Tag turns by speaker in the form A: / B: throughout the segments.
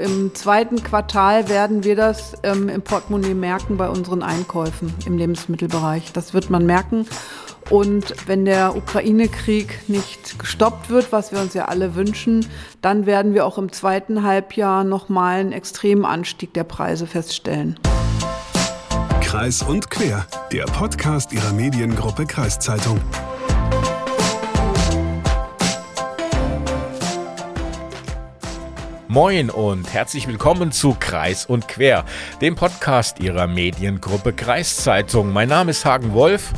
A: Im zweiten Quartal werden wir das ähm, im Portemonnaie merken bei unseren Einkäufen im Lebensmittelbereich. Das wird man merken. Und wenn der Ukraine-Krieg nicht gestoppt wird, was wir uns ja alle wünschen, dann werden wir auch im zweiten Halbjahr nochmal einen extremen Anstieg der Preise feststellen.
B: Kreis und quer, der Podcast Ihrer Mediengruppe Kreiszeitung.
C: Moin und herzlich willkommen zu Kreis und Quer, dem Podcast Ihrer Mediengruppe Kreiszeitung. Mein Name ist Hagen Wolf.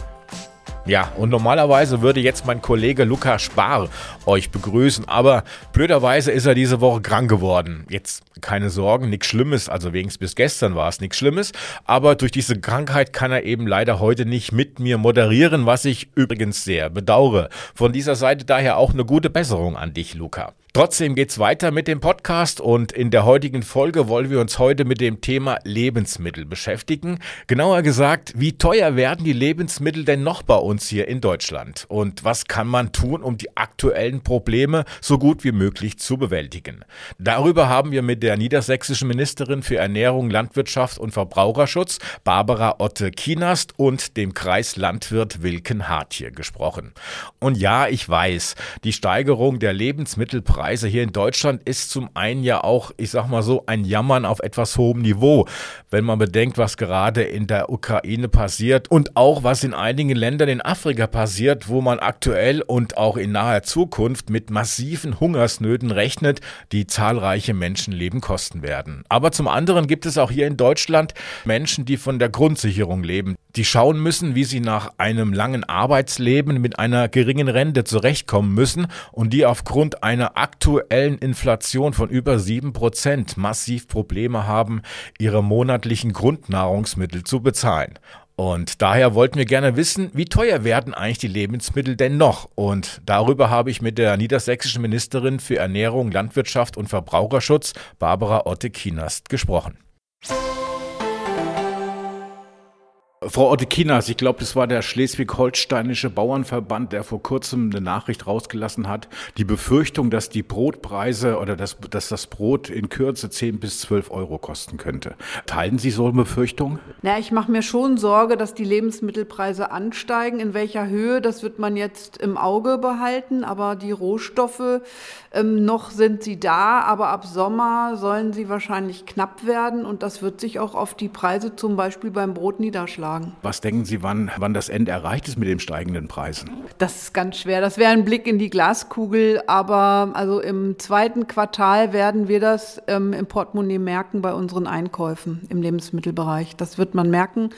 C: Ja, und normalerweise würde jetzt mein Kollege Lukas Spar euch begrüßen, aber blöderweise ist er diese Woche krank geworden. Jetzt keine Sorgen, nichts Schlimmes, also wenigstens bis gestern war es nichts Schlimmes, aber durch diese Krankheit kann er eben leider heute nicht mit mir moderieren, was ich übrigens sehr bedauere. Von dieser Seite daher auch eine gute Besserung an dich, Luca. Trotzdem geht's weiter mit dem Podcast und in der heutigen Folge wollen wir uns heute mit dem Thema Lebensmittel beschäftigen. Genauer gesagt, wie teuer werden die Lebensmittel denn noch bei uns hier in Deutschland? Und was kann man tun, um die aktuellen Probleme so gut wie möglich zu bewältigen? Darüber haben wir mit der niedersächsischen Ministerin für Ernährung, Landwirtschaft und Verbraucherschutz, Barbara Otte Kienast und dem Kreislandwirt Wilken Hartje gesprochen. Und ja, ich weiß, die Steigerung der Lebensmittelpreise Preise hier in Deutschland ist zum einen ja auch, ich sag mal so, ein Jammern auf etwas hohem Niveau, wenn man bedenkt, was gerade in der Ukraine passiert und auch was in einigen Ländern in Afrika passiert, wo man aktuell und auch in naher Zukunft mit massiven Hungersnöten rechnet, die zahlreiche Menschenleben kosten werden. Aber zum anderen gibt es auch hier in Deutschland Menschen, die von der Grundsicherung leben, die schauen müssen, wie sie nach einem langen Arbeitsleben mit einer geringen Rente zurechtkommen müssen und die aufgrund einer aktuellen Inflation von über sieben Prozent massiv Probleme haben, ihre monatlichen Grundnahrungsmittel zu bezahlen. Und daher wollten wir gerne wissen, wie teuer werden eigentlich die Lebensmittel denn noch? Und darüber habe ich mit der niedersächsischen Ministerin für Ernährung, Landwirtschaft und Verbraucherschutz, Barbara Otte-Kienast, gesprochen. Frau Ottekinas, ich glaube, das war der schleswig-holsteinische Bauernverband, der vor kurzem eine Nachricht rausgelassen hat. Die Befürchtung, dass die Brotpreise oder dass, dass das Brot in Kürze 10 bis 12 Euro kosten könnte. Teilen Sie so eine Befürchtung?
A: Na, ich mache mir schon Sorge, dass die Lebensmittelpreise ansteigen. In welcher Höhe, das wird man jetzt im Auge behalten. Aber die Rohstoffe, ähm, noch sind sie da. Aber ab Sommer sollen sie wahrscheinlich knapp werden. Und das wird sich auch auf die Preise zum Beispiel beim Brot niederschlagen sagen.
C: Was denken Sie, wann, wann das Ende erreicht ist mit den steigenden Preisen?
A: Das ist ganz schwer. Das wäre ein Blick in die Glaskugel. Aber also im zweiten Quartal werden wir das ähm, im Portemonnaie merken bei unseren Einkäufen im Lebensmittelbereich. Das wird man merken.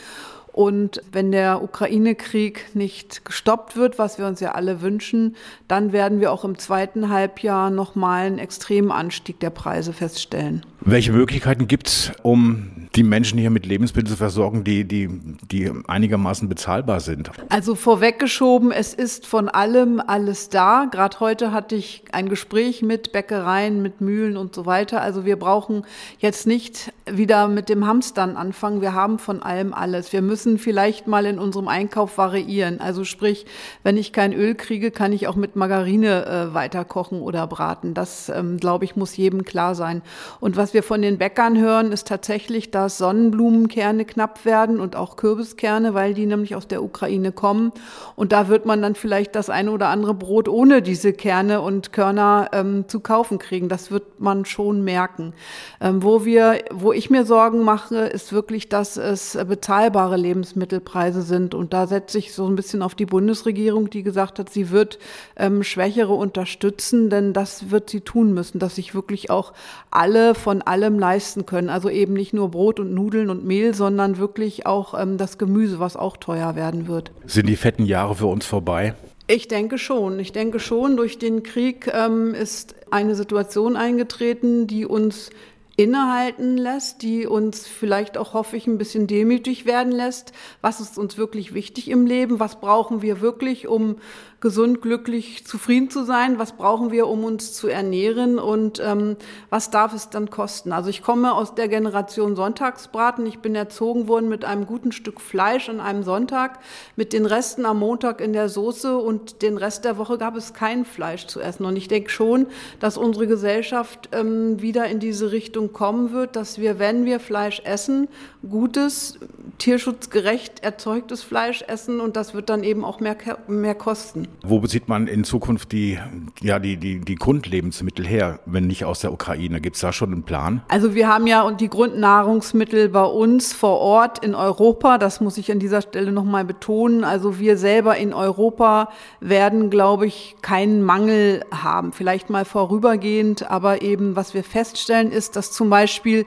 A: Und wenn der Ukraine-Krieg nicht gestoppt wird, was wir uns ja alle wünschen, dann werden wir auch im zweiten Halbjahr nochmal einen extremen Anstieg der Preise feststellen.
C: Welche Möglichkeiten gibt es, um die Menschen hier mit Lebensmitteln zu versorgen, die, die, die einigermaßen bezahlbar sind?
A: Also vorweggeschoben, es ist von allem alles da. Gerade heute hatte ich ein Gespräch mit Bäckereien, mit Mühlen und so weiter. Also wir brauchen jetzt nicht wieder mit dem Hamstern anfangen. Wir haben von allem alles. Wir müssen vielleicht mal in unserem Einkauf variieren. Also sprich, wenn ich kein Öl kriege, kann ich auch mit Margarine äh, weiter kochen oder braten. Das, ähm, glaube ich, muss jedem klar sein. Und was wir von den Bäckern hören, ist tatsächlich, dass dass Sonnenblumenkerne knapp werden und auch Kürbiskerne, weil die nämlich aus der Ukraine kommen. Und da wird man dann vielleicht das eine oder andere Brot ohne diese Kerne und Körner ähm, zu kaufen kriegen. Das wird man schon merken. Ähm, wo wir, wo ich mir Sorgen mache, ist wirklich, dass es bezahlbare Lebensmittelpreise sind. Und da setze ich so ein bisschen auf die Bundesregierung, die gesagt hat, sie wird ähm, Schwächere unterstützen, denn das wird sie tun müssen, dass sich wirklich auch alle von allem leisten können. Also eben nicht nur Brot Brot und Nudeln und Mehl, sondern wirklich auch ähm, das Gemüse, was auch teuer werden wird.
C: Sind die fetten Jahre für uns vorbei?
A: Ich denke schon. Ich denke schon, durch den Krieg ähm, ist eine Situation eingetreten, die uns innehalten lässt, die uns vielleicht auch, hoffe ich, ein bisschen demütig werden lässt. Was ist uns wirklich wichtig im Leben? Was brauchen wir wirklich, um gesund, glücklich, zufrieden zu sein? Was brauchen wir, um uns zu ernähren? Und ähm, was darf es dann kosten? Also ich komme aus der Generation Sonntagsbraten. Ich bin erzogen worden mit einem guten Stück Fleisch an einem Sonntag, mit den Resten am Montag in der Soße und den Rest der Woche gab es kein Fleisch zu essen. Und ich denke schon, dass unsere Gesellschaft ähm, wieder in diese Richtung Richtung kommen wird, dass wir, wenn wir Fleisch essen, gutes, tierschutzgerecht erzeugtes Fleisch essen und das wird dann eben auch mehr, mehr kosten.
C: Wo bezieht man in Zukunft die, ja, die, die, die Grundlebensmittel her, wenn nicht aus der Ukraine? Gibt es da schon einen Plan?
A: Also wir haben ja die Grundnahrungsmittel bei uns vor Ort in Europa. Das muss ich an dieser Stelle nochmal betonen. Also wir selber in Europa werden, glaube ich, keinen Mangel haben. Vielleicht mal vorübergehend, aber eben was wir feststellen ist, dass zum Beispiel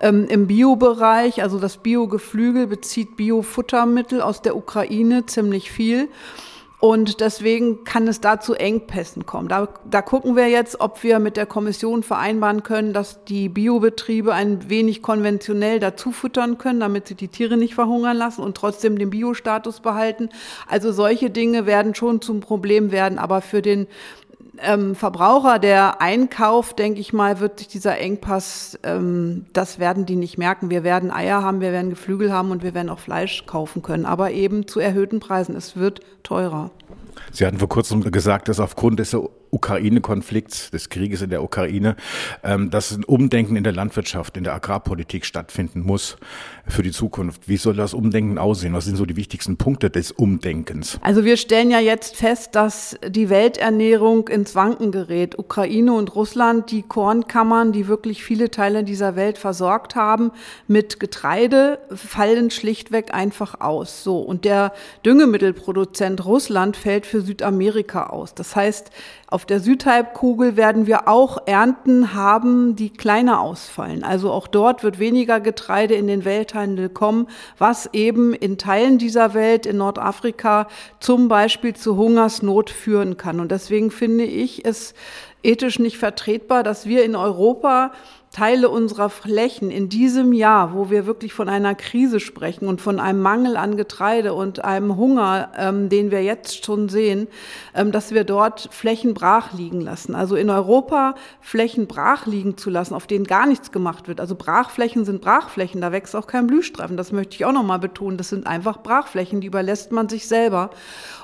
A: ähm, im Biobereich, also das Biogeflügel bezieht Biofuttermittel aus der Ukraine ziemlich viel. Und deswegen kann es da zu Engpässen kommen. Da, da gucken wir jetzt, ob wir mit der Kommission vereinbaren können, dass die Biobetriebe ein wenig konventionell dazu füttern können, damit sie die Tiere nicht verhungern lassen und trotzdem den Biostatus behalten. Also solche Dinge werden schon zum Problem werden. Aber für den ähm, Verbraucher, der einkauft, denke ich mal, wird sich dieser Engpass, ähm, das werden die nicht merken. Wir werden Eier haben, wir werden Geflügel haben und wir werden auch Fleisch kaufen können, aber eben zu erhöhten Preisen. Es wird teurer.
C: Sie hatten vor kurzem gesagt, dass aufgrund des Ukraine-Konflikts, des Krieges in der Ukraine, ähm, dass ein Umdenken in der Landwirtschaft, in der Agrarpolitik stattfinden muss für die Zukunft. Wie soll das Umdenken aussehen? Was sind so die wichtigsten Punkte des Umdenkens?
A: Also wir stellen ja jetzt fest, dass die Welternährung ins Wanken gerät. Ukraine und Russland, die Kornkammern, die wirklich viele Teile dieser Welt versorgt haben mit Getreide, fallen schlichtweg einfach aus. So. Und der Düngemittelproduzent Russland fällt für Südamerika aus. Das heißt, auf der Südhalbkugel werden wir auch Ernten haben, die kleiner ausfallen. Also auch dort wird weniger Getreide in den Welthandel kommen, was eben in Teilen dieser Welt, in Nordafrika zum Beispiel zu Hungersnot führen kann. Und deswegen finde ich es ethisch nicht vertretbar, dass wir in Europa Teile unserer Flächen in diesem Jahr, wo wir wirklich von einer Krise sprechen und von einem Mangel an Getreide und einem Hunger, ähm, den wir jetzt schon sehen, ähm, dass wir dort Flächen brach liegen lassen. Also in Europa Flächen brach liegen zu lassen, auf denen gar nichts gemacht wird. Also Brachflächen sind Brachflächen, da wächst auch kein Blühstreifen. Das möchte ich auch nochmal betonen. Das sind einfach Brachflächen, die überlässt man sich selber.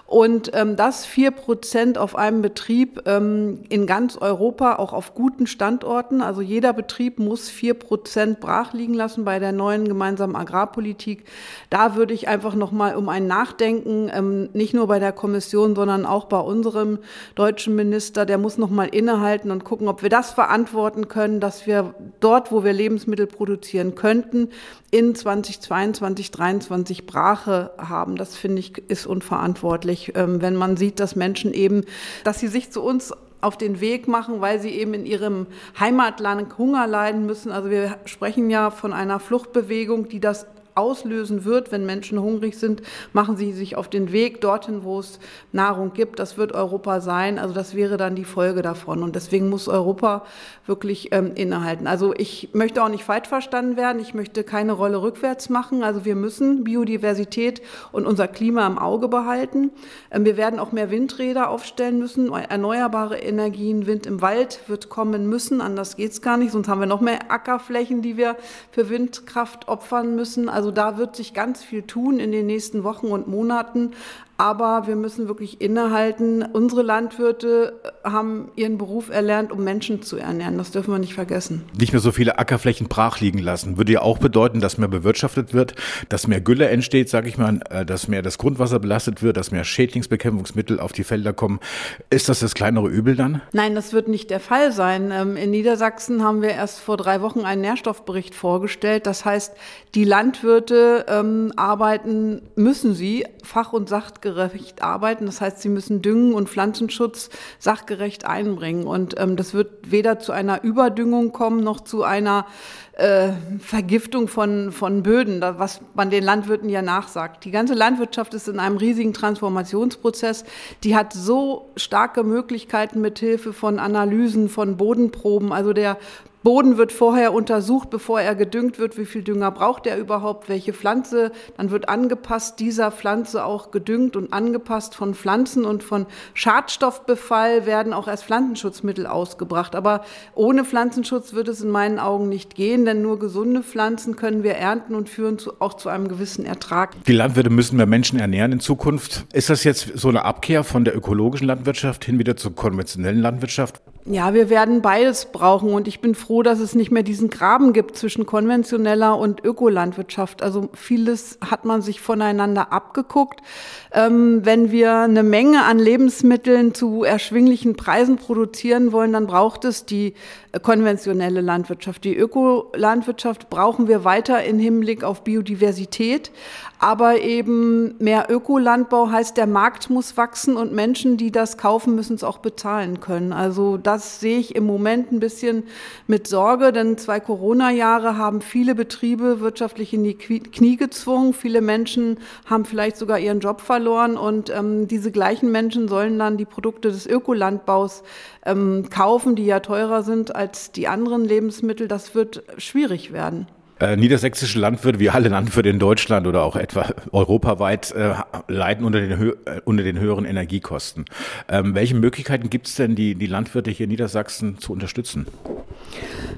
A: Und ähm, das vier Prozent auf einem Betrieb ähm, in ganz Europa, auch auf guten Standorten. Also jeder Betrieb muss vier Prozent brach liegen lassen bei der neuen gemeinsamen Agrarpolitik. Da würde ich einfach noch mal um ein Nachdenken, ähm, nicht nur bei der Kommission, sondern auch bei unserem deutschen Minister, der muss noch mal innehalten und gucken, ob wir das verantworten können, dass wir dort, wo wir Lebensmittel produzieren könnten, in 2022, 2023 Brache haben. Das finde ich ist unverantwortlich traurig, ähm, wenn man sieht, dass Menschen eben, dass sie sich zu uns auf den Weg machen, weil sie eben in ihrem Heimatland Hunger leiden müssen. Also wir sprechen ja von einer Fluchtbewegung, die das auslösen wird, wenn Menschen hungrig sind, machen sie sich auf den Weg dorthin, wo es Nahrung gibt. Das wird Europa sein. Also das wäre dann die Folge davon. Und deswegen muss Europa wirklich ähm, innehalten. Also ich möchte auch nicht falsch verstanden werden. Ich möchte keine Rolle rückwärts machen. Also wir müssen Biodiversität und unser Klima im Auge behalten. Ähm, wir werden auch mehr Windräder aufstellen müssen. Erneuerbare Energien, Wind im Wald wird kommen müssen. Anders geht es gar nicht. Sonst haben wir noch mehr Ackerflächen, die wir für Windkraft opfern müssen. Also also da wird sich ganz viel tun in den nächsten Wochen und Monaten. Aber wir müssen wirklich innehalten. Unsere Landwirte haben ihren Beruf erlernt, um Menschen zu ernähren. Das dürfen wir nicht vergessen.
C: Nicht mehr so viele Ackerflächen brach liegen lassen. Würde ja auch bedeuten, dass mehr bewirtschaftet wird, dass mehr Gülle entsteht, sage ich mal, äh, dass mehr das Grundwasser belastet wird, dass mehr Schädlingsbekämpfungsmittel auf die Felder kommen. Ist das das kleinere Übel dann?
A: Nein, das wird nicht der Fall sein. Ähm, in Niedersachsen haben wir erst vor drei Wochen einen Nährstoffbericht vorgestellt. Das heißt, die Landwirte ähm, arbeiten, müssen sie fach- und sachgerecht sachgerecht arbeiten. Das heißt, sie müssen Düngen und Pflanzenschutz sachgerecht einbringen. Und ähm, das wird weder zu einer Überdüngung kommen noch zu einer äh, Vergiftung von, von Böden, was man den Landwirten ja nachsagt. Die ganze Landwirtschaft ist in einem riesigen Transformationsprozess. Die hat so starke Möglichkeiten mit Hilfe von Analysen, von Bodenproben. Also der Boden wird vorher untersucht, bevor er gedüngt wird, wie viel Dünger braucht er überhaupt, welche Pflanze. Dann wird angepasst, dieser Pflanze auch gedüngt und angepasst von Pflanzen und von Schadstoffbefall werden auch erst Pflanzenschutzmittel ausgebracht. Aber ohne Pflanzenschutz wird es in meinen Augen nicht gehen, denn nur gesunde Pflanzen können wir ernten und führen zu, auch zu einem gewissen Ertrag.
C: Die Landwirte müssen mehr Menschen ernähren in Zukunft. Ist das jetzt so eine Abkehr von der ökologischen Landwirtschaft hin wieder zur konventionellen Landwirtschaft?
A: Ja, wir werden beides brauchen und ich bin froh, dass es nicht mehr diesen Graben gibt zwischen konventioneller und Ökolandwirtschaft. Also vieles hat man sich voneinander abgeguckt. Ähm, wenn wir eine Menge an Lebensmitteln zu erschwinglichen Preisen produzieren wollen, dann braucht es die konventionelle Landwirtschaft. Die Ökolandwirtschaft brauchen wir weiter im Hinblick auf Biodiversität. Aber eben mehr Ökolandbau heißt, der Markt muss wachsen und Menschen, die das kaufen, müssen es auch bezahlen können. Also das sehe ich im Moment ein bisschen mit Sorge, denn zwei Corona-Jahre haben viele Betriebe wirtschaftlich in die Knie gezwungen. Viele Menschen haben vielleicht sogar ihren Job verloren und ähm, diese gleichen Menschen sollen dann die Produkte des Ökolandbaus ähm, kaufen, die ja teurer sind als die anderen Lebensmittel. Das wird schwierig werden.
C: Äh, niedersächsische Landwirte, wie alle Landwirte in Deutschland oder auch etwa europaweit, äh, leiden unter den, äh, unter den höheren Energiekosten. Ähm, welche Möglichkeiten gibt es denn, die, die Landwirte hier in Niedersachsen zu unterstützen?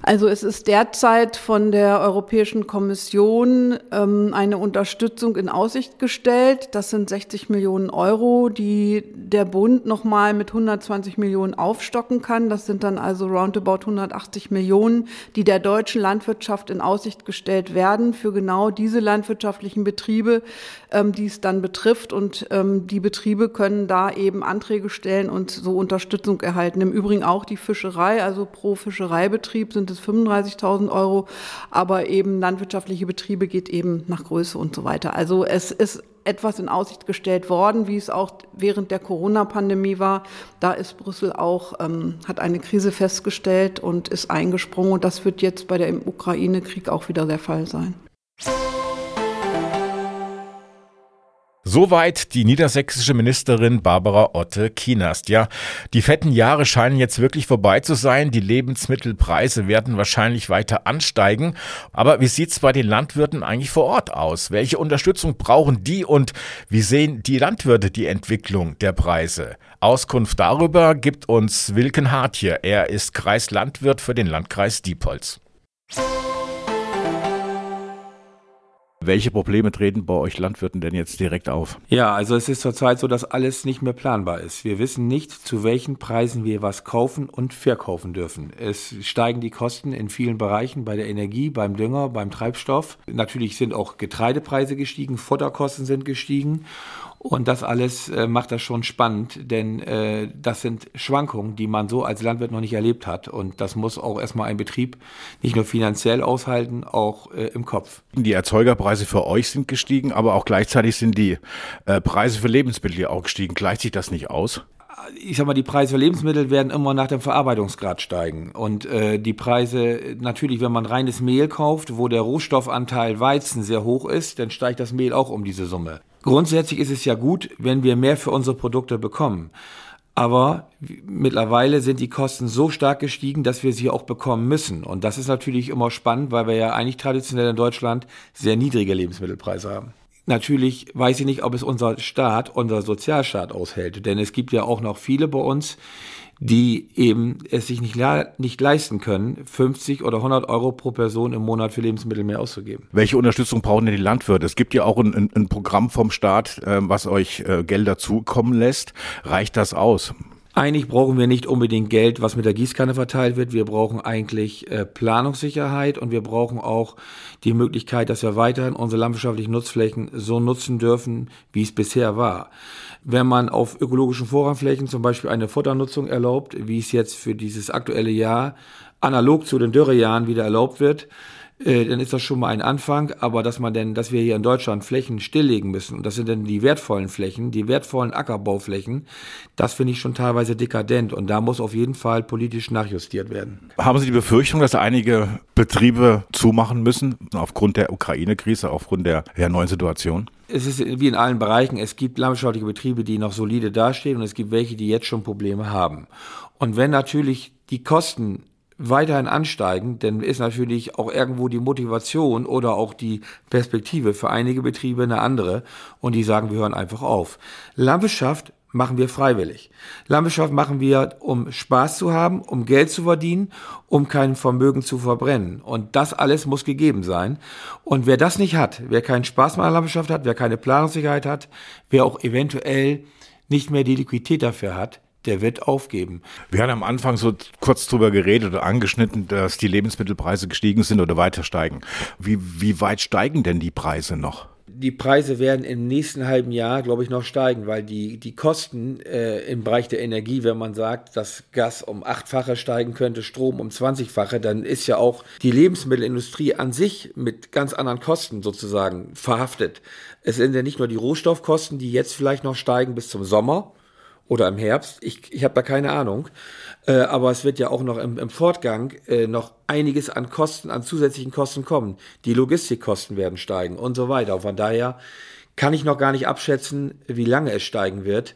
A: Also es ist derzeit von der Europäischen Kommission ähm, eine Unterstützung in Aussicht gestellt. Das sind 60 Millionen Euro, die der Bund nochmal mit 120 Millionen aufstocken kann. Das sind dann also roundabout 180 Millionen, die der deutschen Landwirtschaft in Aussicht gestellt werden für genau diese landwirtschaftlichen Betriebe, ähm, die es dann betrifft. Und ähm, die Betriebe können da eben Anträge stellen und so Unterstützung erhalten. Im Übrigen auch die Fischerei, also pro Fischereibetrieb sind es 35.000 Euro, aber eben landwirtschaftliche Betriebe geht eben nach Größe und so weiter. Also es ist etwas in Aussicht gestellt worden, wie es auch während der Corona-Pandemie war. Da ist Brüssel auch, ähm, hat eine Krise festgestellt und ist eingesprungen. Und das wird jetzt bei der Ukraine-Krieg auch wieder der Fall sein.
C: Soweit die niedersächsische Ministerin Barbara Otte Kienast. Ja, die fetten Jahre scheinen jetzt wirklich vorbei zu sein. Die Lebensmittelpreise werden wahrscheinlich weiter ansteigen. Aber wie sieht's bei den Landwirten eigentlich vor Ort aus? Welche Unterstützung brauchen die und wie sehen die Landwirte die Entwicklung der Preise? Auskunft darüber gibt uns Wilken Hartje. Er ist Kreislandwirt für den Landkreis Diepholz. Welche Probleme treten bei euch Landwirten denn jetzt direkt auf?
D: Ja, also es ist zurzeit so, dass alles nicht mehr planbar ist. Wir wissen nicht, zu welchen Preisen wir was kaufen und verkaufen dürfen. Es steigen die Kosten in vielen Bereichen bei der Energie, beim Dünger, beim Treibstoff. Natürlich sind auch Getreidepreise gestiegen, Futterkosten sind gestiegen und das alles äh, macht das schon spannend, denn äh, das sind Schwankungen, die man so als Landwirt noch nicht erlebt hat. Und das muss auch erstmal ein Betrieb nicht nur finanziell aushalten, auch äh, im Kopf.
C: Die Erzeugerpreise für euch sind gestiegen, aber auch gleichzeitig sind die äh, Preise für Lebensmittel auch gestiegen. Gleicht sich das nicht aus?
D: Ich sag mal, die Preise für Lebensmittel werden immer nach dem Verarbeitungsgrad steigen. Und äh, die Preise, natürlich, wenn man reines Mehl kauft, wo der Rohstoffanteil Weizen sehr hoch ist, dann steigt das Mehl auch um diese Summe. Grundsätzlich ist es ja gut, wenn wir mehr für unsere Produkte bekommen. Aber mittlerweile sind die Kosten so stark gestiegen, dass wir sie auch bekommen müssen. Und das ist natürlich immer spannend, weil wir ja eigentlich traditionell in Deutschland sehr niedrige Lebensmittelpreise haben. Natürlich weiß ich nicht, ob es unser Staat, unser Sozialstaat aushält. Denn es gibt ja auch noch viele bei uns, die eben es sich nicht, nicht leisten können, 50 oder 100 Euro pro Person im Monat für Lebensmittel mehr auszugeben.
C: Welche Unterstützung brauchen denn die Landwirte? Es gibt ja auch ein, ein, Programm vom Staat, äh, was euch äh, Gelder zukommen lässt. Reicht das aus?
D: Eigentlich brauchen wir nicht unbedingt Geld, was mit der Gießkanne verteilt wird. Wir brauchen eigentlich äh, Planungssicherheit und wir brauchen auch die Möglichkeit, dass wir weiterhin unsere landwirtschaftlichen Nutzflächen so nutzen dürfen, wie es bisher war. Wenn man auf ökologischen Vorrangflächen zum Beispiel eine Futternutzung erlaubt, wie es jetzt für dieses aktuelle Jahr analog zu den Dürrejahren wieder erlaubt wird, äh, dann ist das schon mal ein Anfang. Aber dass man denn, dass wir hier in Deutschland Flächen stilllegen müssen, und das sind dann die wertvollen Flächen, die wertvollen Ackerbauflächen, das finde ich schon teilweise dekadent. Und da muss auf jeden Fall politisch nachjustiert werden.
C: Haben Sie die Befürchtung, dass einige Betriebe zumachen müssen aufgrund der Ukraine-Krise, aufgrund der, der neuen Situation?
D: Es ist wie in allen Bereichen, es gibt landwirtschaftliche Betriebe, die noch solide dastehen und es gibt welche, die jetzt schon Probleme haben. Und wenn natürlich die Kosten weiterhin ansteigen, dann ist natürlich auch irgendwo die Motivation oder auch die Perspektive für einige Betriebe eine andere und die sagen, wir hören einfach auf. Landwirtschaft machen wir freiwillig. Landwirtschaft machen wir, um Spaß zu haben, um Geld zu verdienen, um kein Vermögen zu verbrennen. Und das alles muss gegeben sein. Und wer das nicht hat, wer keinen Spaß mehr an Landwirtschaft hat, wer keine Planungssicherheit hat, wer auch eventuell nicht mehr die Liquidität dafür hat, der wird aufgeben.
C: Wir haben am Anfang so kurz drüber geredet oder angeschnitten, dass die Lebensmittelpreise gestiegen sind oder weiter steigen. Wie, wie weit steigen denn die Preise noch?
D: die Preise werden im nächsten halben Jahr, glaube ich, noch steigen, weil die, die Kosten äh, im Bereich der Energie, wenn man sagt, dass Gas um achtfache steigen könnte, Strom um zwanzigfache, dann ist ja auch die Lebensmittelindustrie an sich mit ganz anderen Kosten sozusagen verhaftet. Es sind ja nicht nur die Rohstoffkosten, die jetzt vielleicht noch steigen bis zum Sommer oder im Herbst. Ich, ich habe da keine Ahnung. Äh, aber es wird ja auch noch im, im Fortgang äh, noch einiges an Kosten, an zusätzlichen Kosten kommen. Die Logistikkosten werden steigen und so weiter. Von daher kann ich noch gar nicht abschätzen, wie lange es steigen wird.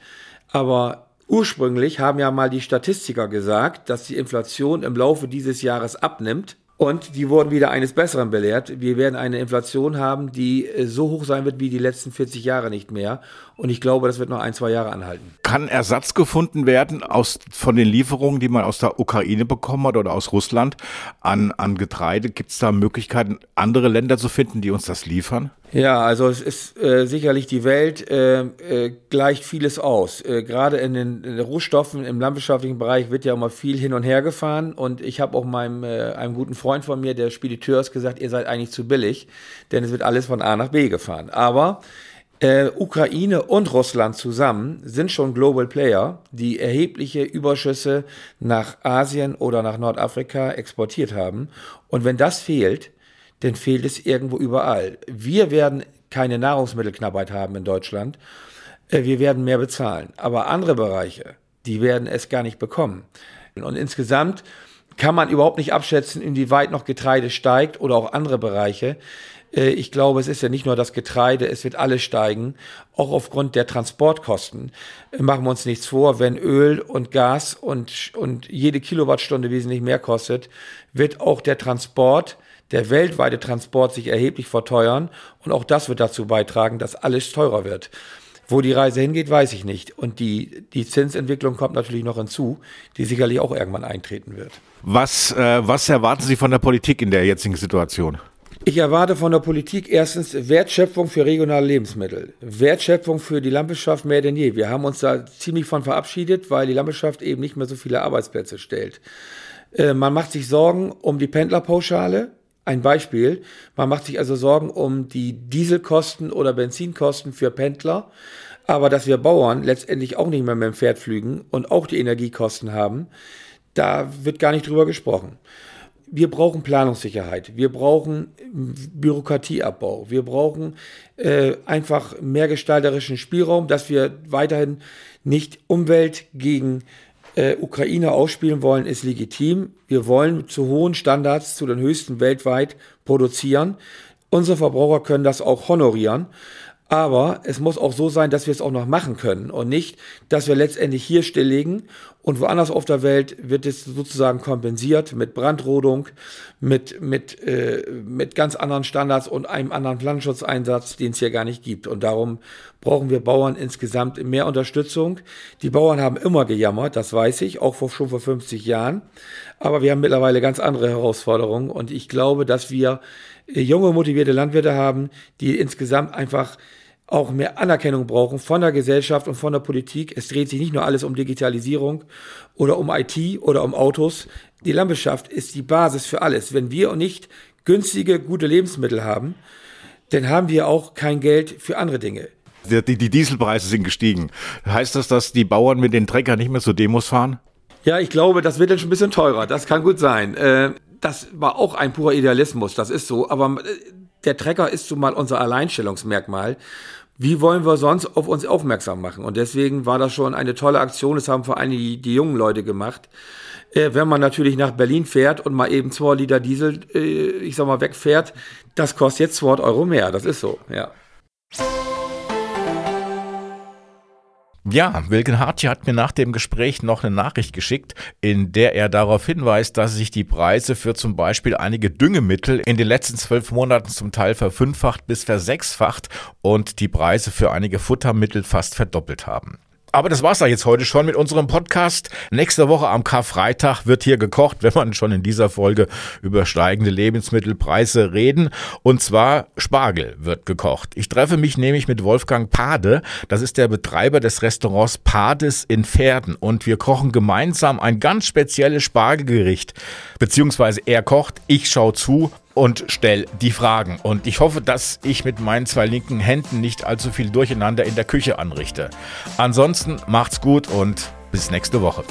D: Aber ursprünglich haben ja mal die Statistiker gesagt, dass die Inflation im Laufe dieses Jahres abnimmt. Und die wurden wieder eines Besseren belehrt. Wir werden eine Inflation haben, die äh, so hoch sein wird wie die letzten 40 Jahre nicht mehr. Und ich glaube, das wird noch ein, zwei Jahre anhalten.
C: Kann Ersatz gefunden werden aus, von den Lieferungen, die man aus der Ukraine bekommen hat oder aus Russland an, an Getreide? Gibt es da Möglichkeiten, andere Länder zu finden, die uns das liefern?
D: Ja, also es ist äh, sicherlich die Welt äh, äh, gleicht vieles aus. Äh, Gerade in den, in den, Rohstoffen im landwirtschaftlichen Bereich wird ja immer viel hin und her gefahren und ich habe auch meinem äh, einem guten Freund von mir, der Spediteur, ist gesagt, ihr seid eigentlich zu billig, denn es wird alles von A nach B gefahren. Aber äh, Ukraine und Russland zusammen sind schon Global Player, die erhebliche Überschüsse nach Asien oder nach Nordafrika exportiert haben. Und wenn das fehlt, dann fehlt es irgendwo überall. Wir werden keine Nahrungsmittelknappheit haben in Deutschland. Äh, wir werden mehr bezahlen. Aber andere Bereiche, die werden es gar nicht bekommen. Und insgesamt kann man überhaupt nicht abschätzen, inwieweit noch Getreide steigt oder auch andere Bereiche. Äh, ich glaube, es ist ja nicht nur das Getreide, es wird alles steigen, auch aufgrund der Transportkosten. Äh, machen wir uns nichts vor, wenn Öl und Gas und, und jede Kilowattstunde wesentlich mehr kostet, wird auch der Transport der weltweite Transport sich erheblich verteuern und auch das wird dazu beitragen, dass alles teurer wird. Wo die Reise hingeht, weiß ich nicht. Und die, die Zinsentwicklung kommt natürlich noch hinzu, die sicherlich auch irgendwann eintreten wird.
C: Was, äh, was erwarten Sie von der Politik in der jetzigen Situation?
D: Ich erwarte von der Politik erstens Wertschöpfung für regionale Lebensmittel, Wertschöpfung für die Landwirtschaft mehr denn je. Wir haben uns da ziemlich von verabschiedet, weil die Landwirtschaft eben nicht mehr so viele Arbeitsplätze stellt. Äh, man macht sich Sorgen um die Pendlerpauschale. Ein Beispiel, man macht sich also Sorgen um die Dieselkosten oder Benzinkosten für Pendler, aber dass wir Bauern letztendlich auch nicht mehr mit dem Pferd flügen und auch die Energiekosten haben, da wird gar nicht drüber gesprochen. Wir brauchen Planungssicherheit, wir brauchen Bürokratieabbau, wir brauchen äh, einfach mehr gestalterischen Spielraum, dass wir weiterhin nicht Umwelt gegen äh, Ukraine ausspielen wollen, ist legitim. Wir wollen zu hohen Standards, zu den höchsten weltweit produzieren. Unsere Verbraucher können das auch honorieren. Aber es muss auch so sein, dass wir es auch noch machen können und nicht, dass wir letztendlich hier stilllegen und woanders auf der Welt wird es sozusagen kompensiert mit Brandrodung, mit, mit, äh, mit ganz anderen Standards und einem anderen Landsschutzeinsatz, den es hier gar nicht gibt. Und darum brauchen wir Bauern insgesamt mehr Unterstützung. Die Bauern haben immer gejammert, das weiß ich, auch vor, schon vor 50 Jahren. Aber wir haben mittlerweile ganz andere Herausforderungen und ich glaube, dass wir junge, motivierte Landwirte haben, die insgesamt einfach auch mehr Anerkennung brauchen von der Gesellschaft und von der Politik. Es dreht sich nicht nur alles um Digitalisierung oder um IT oder um Autos. Die Landwirtschaft ist die Basis für alles. Wenn wir nicht günstige, gute Lebensmittel haben, dann haben wir auch kein Geld für andere Dinge.
C: Die, die, Dieselpreise sind gestiegen. Heißt das, dass die Bauern mit den Trecker nicht mehr zu Demos fahren?
D: Ja, ich glaube, das wird dann schon ein bisschen teurer. Das kann gut sein. Äh, das war auch ein purer Idealismus, das ist so. Aber äh, der Trecker ist so mal unser Alleinstellungsmerkmal wie wollen wir sonst auf uns aufmerksam machen? Und deswegen war das schon eine tolle Aktion. Das haben vor allem die, die jungen Leute gemacht. Äh, wenn man natürlich nach Berlin fährt und mal eben zwei Liter Diesel, äh, ich sag mal, wegfährt, das kostet jetzt 200 Euro mehr. Das ist so, ja.
C: Ja, Wilken Hartje hat mir nach dem Gespräch noch eine Nachricht geschickt, in der er darauf hinweist, dass sich die Preise für zum Beispiel einige Düngemittel in den letzten zwölf Monaten zum Teil verfünffacht bis versechsfacht und die Preise für einige Futtermittel fast verdoppelt haben. Aber das war's da jetzt heute schon mit unserem Podcast. Nächste Woche am Karfreitag wird hier gekocht, wenn man schon in dieser Folge über steigende Lebensmittelpreise reden. Und zwar Spargel wird gekocht. Ich treffe mich nämlich mit Wolfgang Pade. Das ist der Betreiber des Restaurants Pades in Pferden. Und wir kochen gemeinsam ein ganz spezielles Spargelgericht. Beziehungsweise er kocht, ich schaue zu und stelle die Fragen. Und ich hoffe, dass ich mit meinen zwei linken Händen nicht allzu viel Durcheinander in der Küche anrichte. Ansonsten macht's gut und bis nächste Woche.